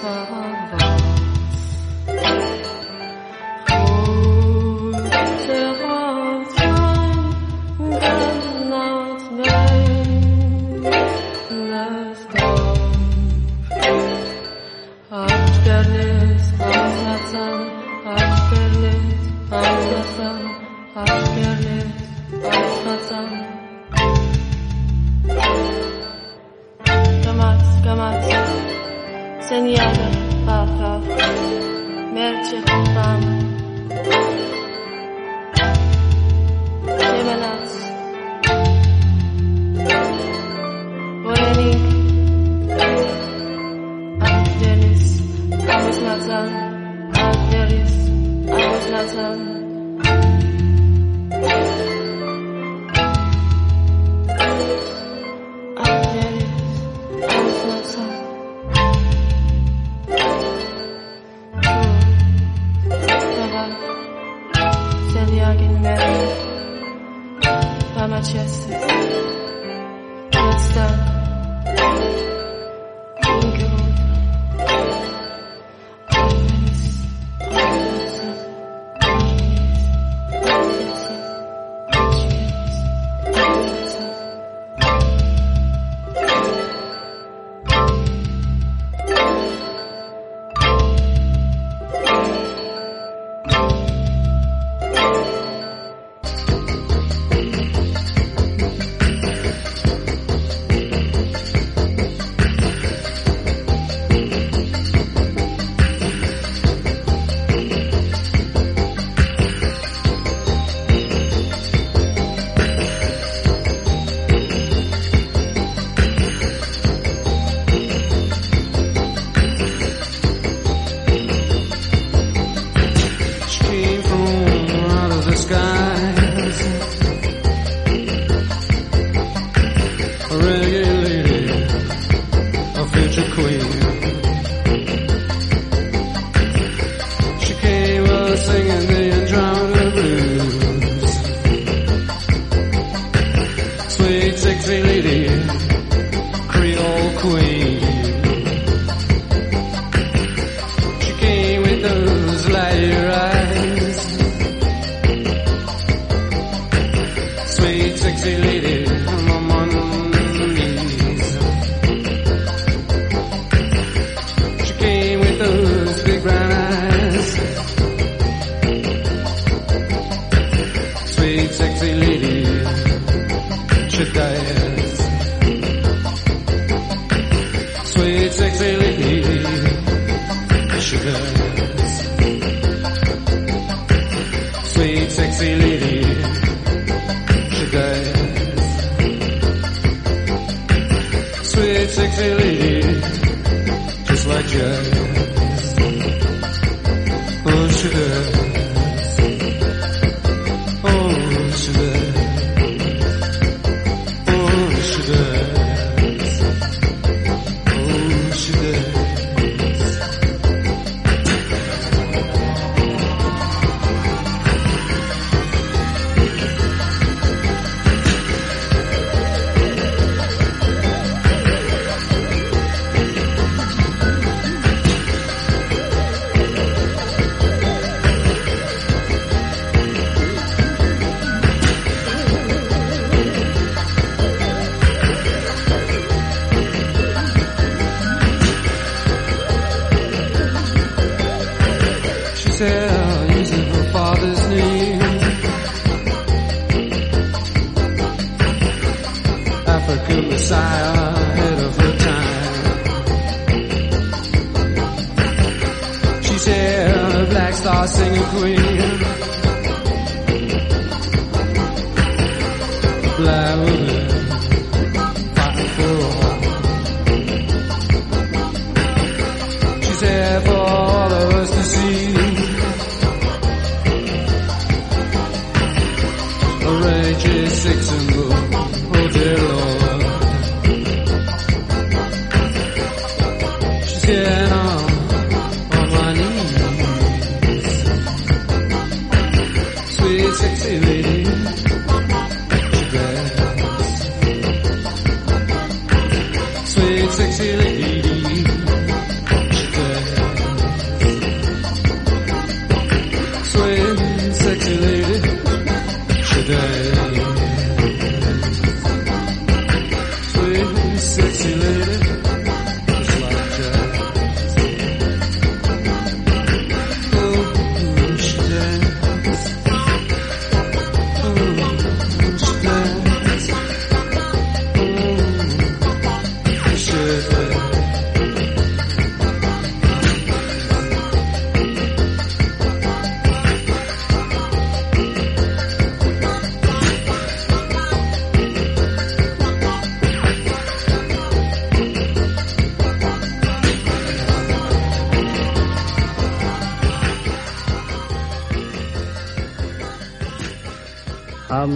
sabar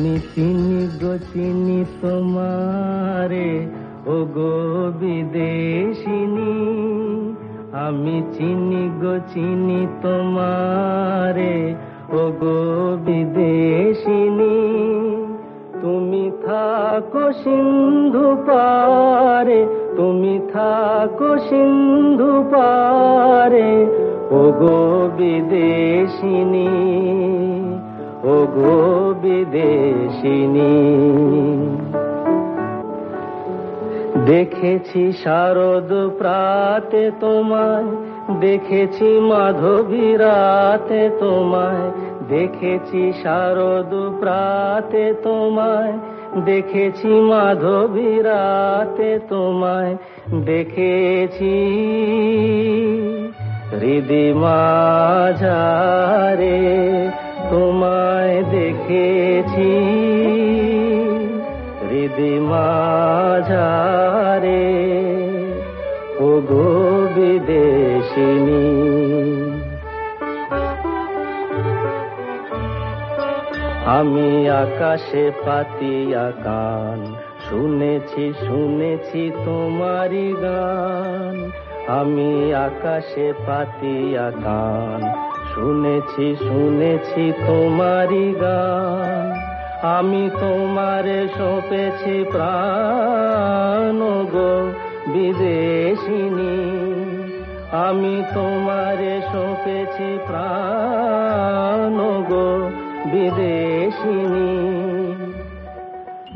আমি চিনি গো, চিনি তোমারে। ও গো বিদেশিনী, আমি চিনি গো, চিনি তোমারে। ও গো বিদেশিনী, তুমি থাকো সিন্ধু পারে, তুমি থাকো সিন্ধু পারে। ও গো বিদেশিনী গো বিদেশিনী। দেখেছি শারদ প্রাতে তোমায়, দেখেছি মাধবী রাতে তোমায়, দেখেছি শারদ প্রাতে তোমায়, দেখেছি মাধবী রাতে তোমায়, দেখেছি হৃদি মাঝারে তোমায় দেখেছি। হৃদি মাঝারে। ও গো বিদেশিনী। আমি আকাশে পাতিয়া কান, শুনেছি শুনেছি তোমারি গান। আমি আকাশে পাতিয়া কান শুনেছি শুনেছি তোমারি গান। আমি তোমারে সপেছি প্রাণ গো বিদেশিনী। আমি তোমারে সপেছি প্রাণ গো বিদেশিনী।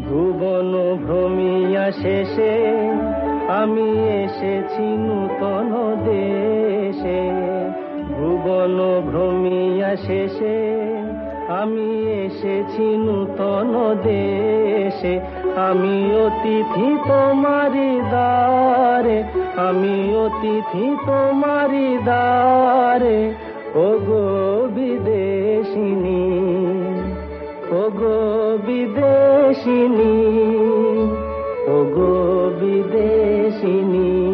ভুবন ভ্রমিয়া শেষে আমি এসেছি নূতন দেশে। ভুবন ভ্রমিয়া শেষে আমি এসেছি নূতন দেশে। আমি অতিথি তোমারি দ্বারে, আমি অতিথি তোমারি দ্বারে। ও গো বিদেশিনী ও গো বিদেশিনী ও গো বিদেশিনী।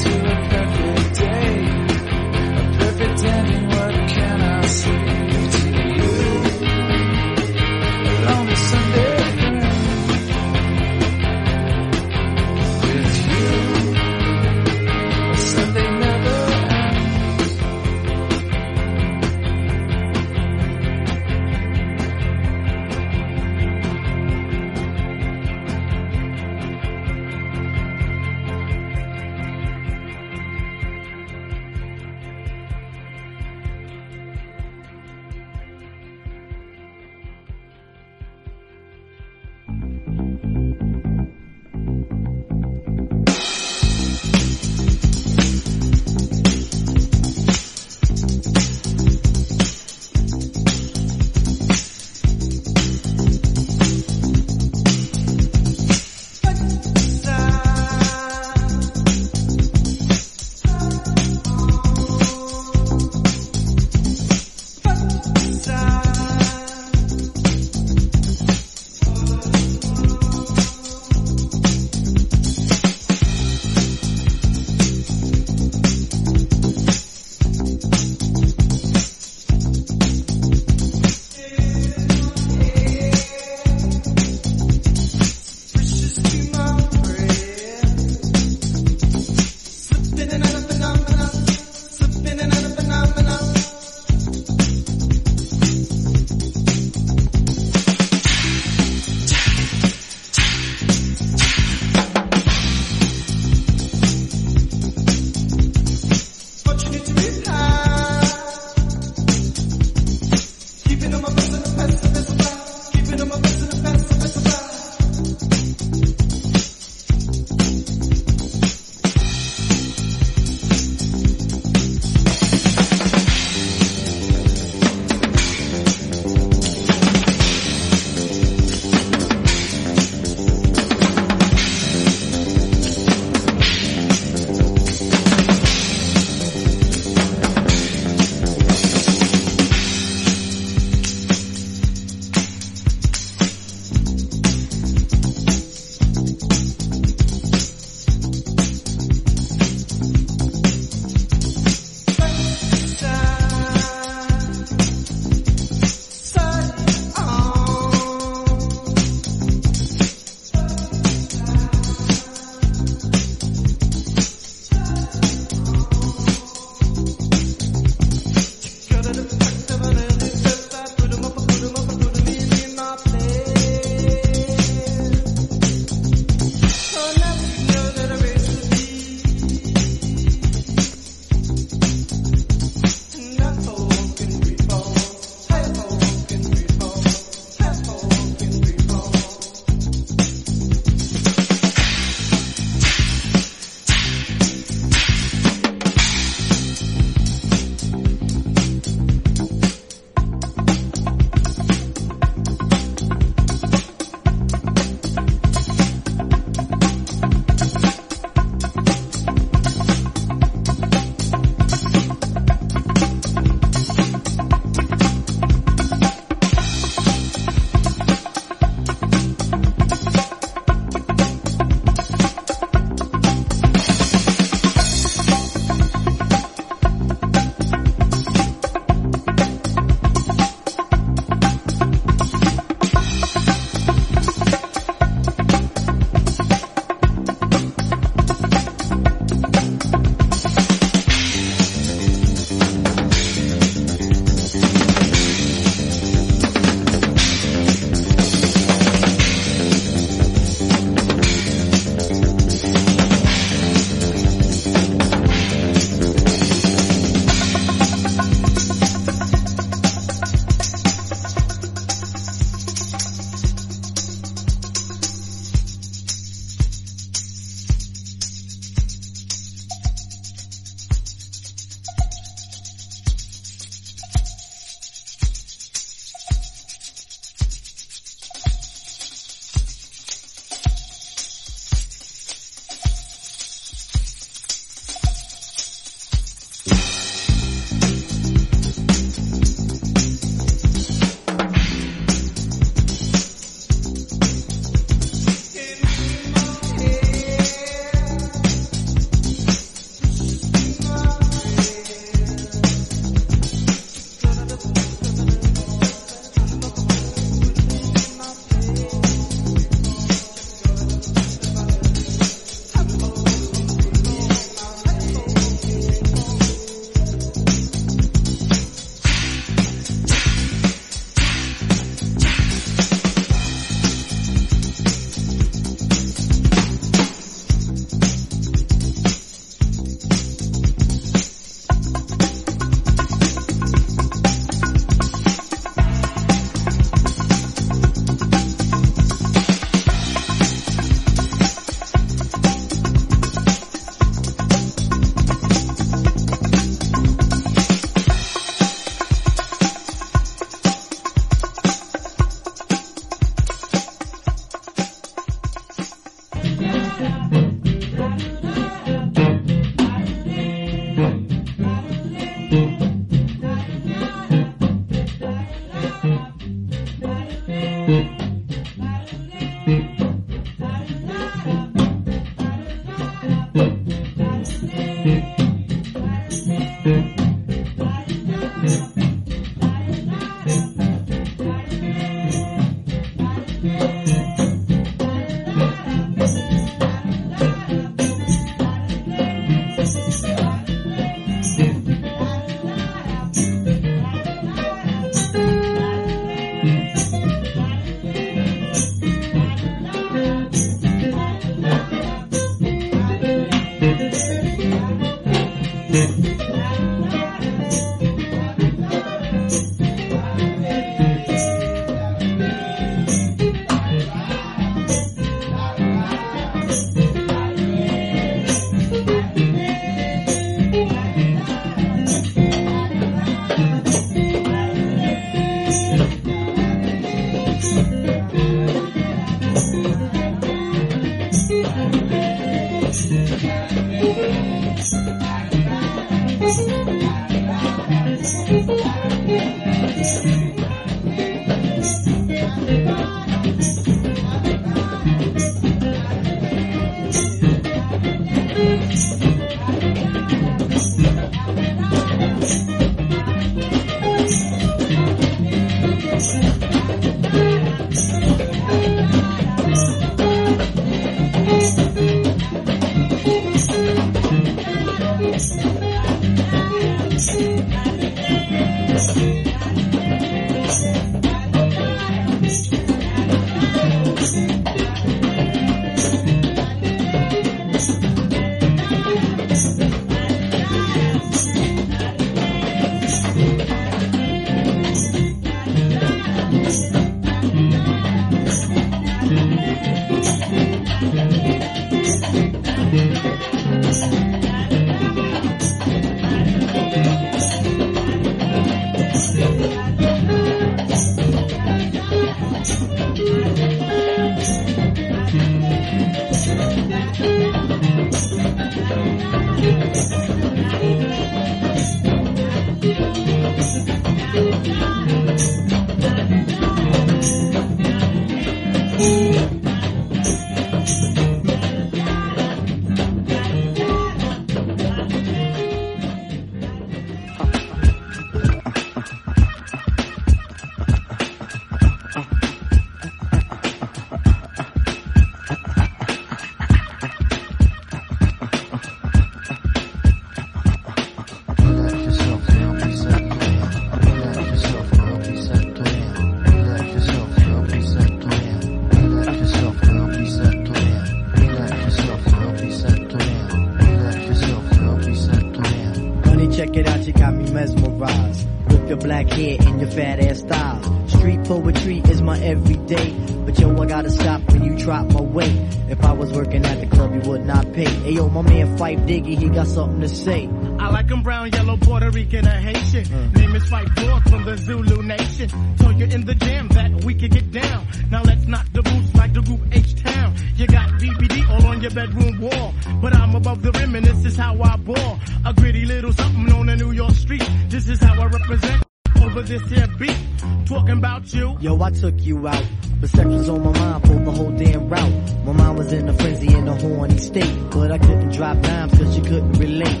Diggy, he got something to say. I like him brown, yellow, Puerto Rican, or Haitian. Mm. Name is Fight Dog from the Zulu Nation. Told you in the jam that we could get down. Now let's knock the boots like the group H-Town. You got BBD all on your bedroom wall. But I'm above the rim and this is how I ball. A gritty little something on the New York street. This is how I represent over this here beat. Talking about you. Yo, I took you out. But sex was on my mind for the whole damn route. My mind was in a frenzy in a horny state. But I couldn't drop dimes cause you couldn't relate.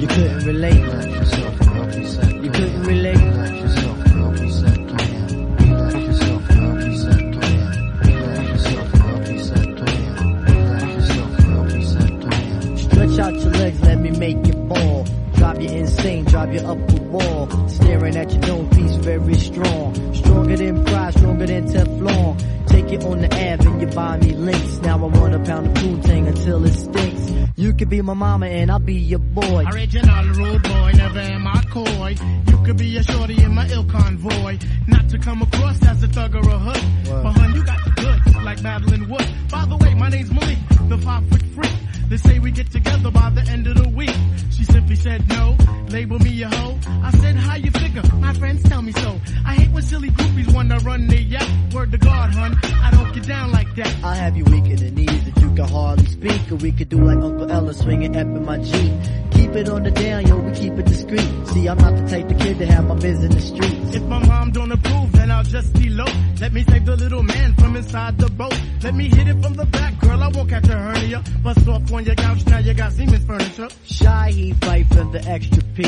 You couldn't relate. You couldn't relate. Drive you drive you up the wall. Staring at your dome piece, very strong. Stronger than pride, stronger than Teflon. Take it on the Ave and you buy me links. Now I want a pound of Poontang until it stinks. You could be my mama and I'll be your boy. Original rude boy, never am I coy. You could be a shorty in my ill convoy. Not to come across as a thug or a hood. But hun, you got the goods, like Madeline Wood. By the way, my name's Malik, the five foot freak. They say we get together by the end of the week. She simply said no, label me a hoe. I said, how you figure? My friends tell me so. I hate when silly groupies wanna run their yacht. Word to God, hun, I don't get down like that. I'll have you weak in the knees that you can hardly speak. Or we could do like Uncle Ella swinging up in my Jeep. Keep it on the down, yo, we keep it discreet. See, I'm not the type of kid to have my biz in the streets. If my mom don't approve, then I'll just be low. Let me save the little man from inside the boat. Let me hit it from the back, girl, I won't catch a hernia. Bust off on your couch, now you got Siemens furniture. Shy, he fight for the extra P.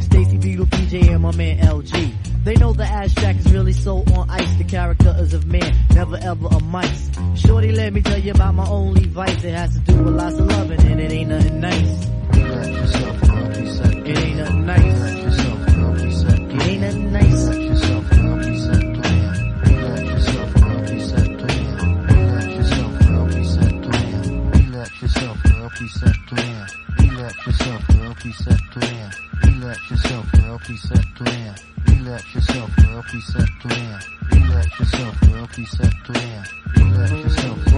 Stacy Beetle, PJ, and my man LG. They know the ass jack is really so on ice. The character is of man, never ever a mice. Shorty, let me tell you about my only vice. It has to do with lots of loving, and it ain't nothing nice. Yourself, girl, please settle in. Relax yourself, girl, please settle in. Relax yourself,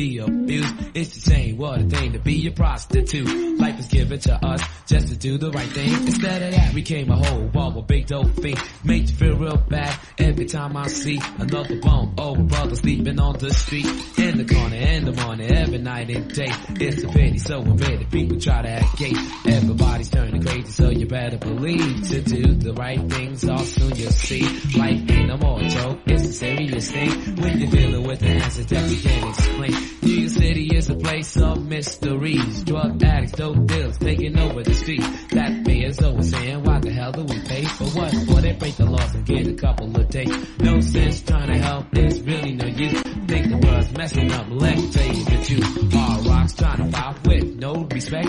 be abused. It's the same, what a thing to be a prostitute. Life it to us just to do the right thing. Instead of that, we came a whole ball of big dope fiend. Made you feel real bad every time I see another bum. Oh, brother sleeping on the street. In the corner, in the morning, every night and day. It's a pity, so many people try to act gay. Everybody's turning crazy, so you better believe to do the right things. All soon you'll see. Life ain't no more joke, it's a serious thing. When you're dealing with the answers that you can't explain. New York City is a place of mysteries. Drug addicts, dope deals, taking over the street. That is always saying, why the hell do we pay for what? For they break the laws and get a couple of days. No sense trying to help, it's really no use. Think the world's messing up, let's you the truth. All rocks trying to fight with no respect.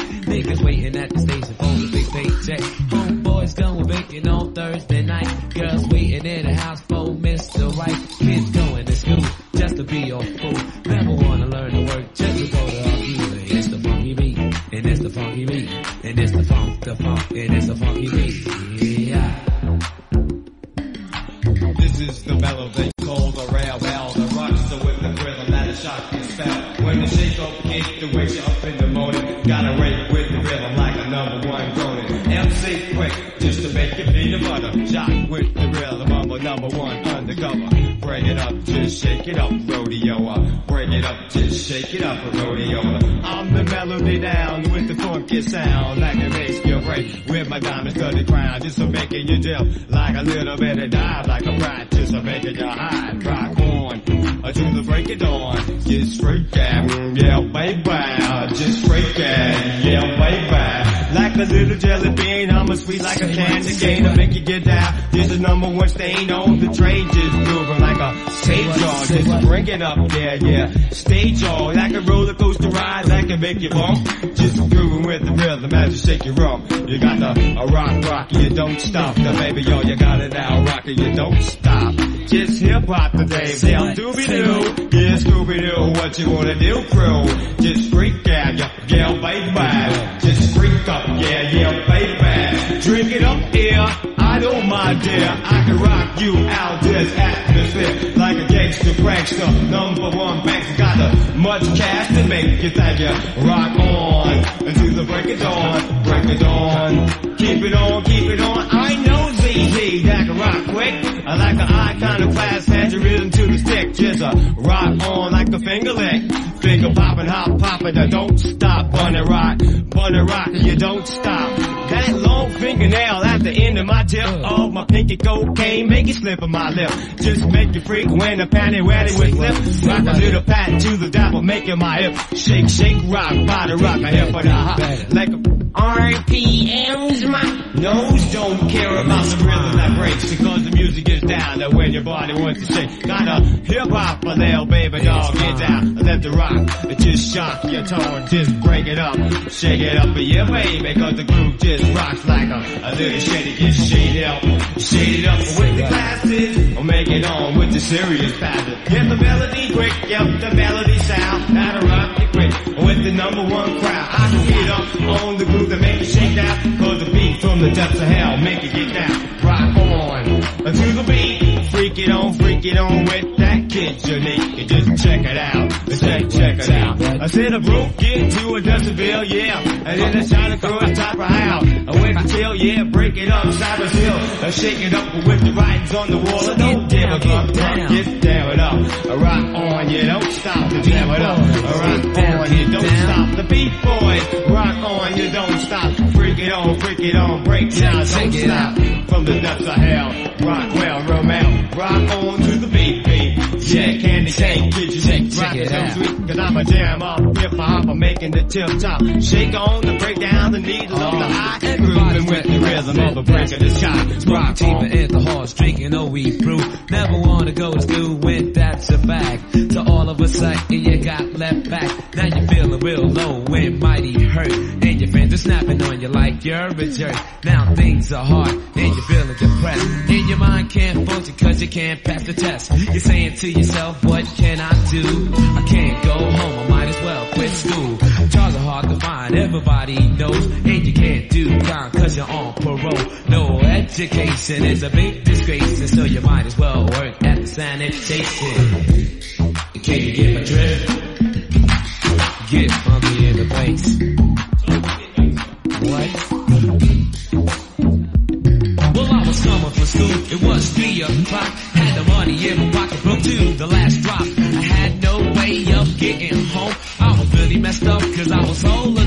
Up, yeah, yeah. Stage jaw, like a roller coaster ride, that can make you bump. Just grooving with the rhythm as you shake your rump. You got the a uh, rock rock, you don't stop. The baby, yo, you got it now, rocker, you don't stop. Just hip hop today, yeah, Scooby Doo, yeah, Scooby Doo, what you wanna do, crew? Just freak out, yeah, yeah, baby, just freak up, yeah, yeah, baby. Drink it up, yeah, I don't mind, dear, I can rock you out this atmosphere like a gangster prankster. Much cash to make you think you rock on until the break of dawn, break of dawn. Keep it on, keep it on. I know ZZ that can rock quick. I like an iconoclast, hand your rhythm to the stick. Just a rock on like the finger lick. Finger popping, hop popping, I don't stop. Bunny rock, bunny rock, you don't stop. That long fingernail at the end of my tip of my pinky cocaine, make it slip on my lip. Just make you freak when the panty wetty with slip. Rock a little pat to the devil, making my hip shake, shake, rock, body rock, a hip for the hop. Like a RPMs, my nose don't care about the rhythm that breaks because the music is down to when your body wants to shake. Got a hip hop for there, baby dog, get down, let the rock, just shock your tone, just break it up, shake it up for your baby, cause the groove just rocks like a, a little shady, get shaded up, shaded up with the glasses, or make it on with the serious pattern. Get the melody quick, yep, the melody sound, that'll rock you quick, with the number one crowd. I can get up on the groove that make you shake down, cause the beat from the depths of hell make you get down. Rock on, to the beat, freak it on, freak it on with that unique. You just check it out, check, check it out. I said a broke get to a decibel, yeah, and then I shot across top of house. I went to chill, yeah, break it up, Cypress Hill, I shake it up with the writings on the wall. I don't give a fuck, get down it up, I rock on, you don't stop to jam it up, I rock on, you don't stop. The beat boys, rock on, you don't stop, freak it on, freak it on, break down, don't stop. From the depths of hell, rock well, Romeo, rock on to the beat, beat. Yeah, candy cane, get you shake, rock it sweet, cause I'm a jam up, hip hop, I'm making the tip top. Shake on the break down the needle of the oh. eye, and grooving with the rhythm of a break of the sky. Rock Deeper on. in the horse, drinking no weed brew. Never wanna go to school when that's a fact. So all of a sudden you got left back. Now you're feeling real low and mighty hurt. And your friends are snapping on you like you're a jerk. Now things are hard and you're feeling depressed. And your mind can't function cause you can't pass the test. You're saying to yourself, what can I do? I can't go home, I might as well quit school. Jobs are hard to find, everybody knows. And you can't do crime cause you're on parole. No education is a big disgrace and so you might as well work at the sanitation. Can you get my drift? Get funky in the place. What? Well, I was coming from school, it was three o'clock. Had the money in my pocket, getting home. I was really messed up cause I was alone.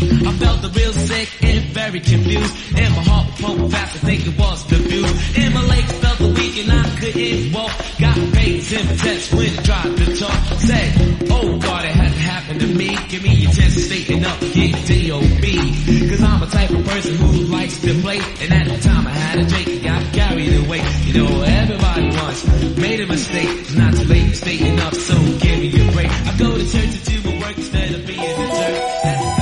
I felt the real sick and very confused. And my heart was pumping fast, I think it was the view. And my legs felt weak and I couldn't walk. Got in my chest when it tried to talk. Said, oh God, it hadn't happened to me, give me a chance to straighten up, get D.O.B. Cause I'm a type of person who likes to play, and at the time I had a drink, got carried away. You know, everybody once made a mistake, it's not too late to straighten up, so give me a break. I go to church and do my work instead of being a jerk.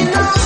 And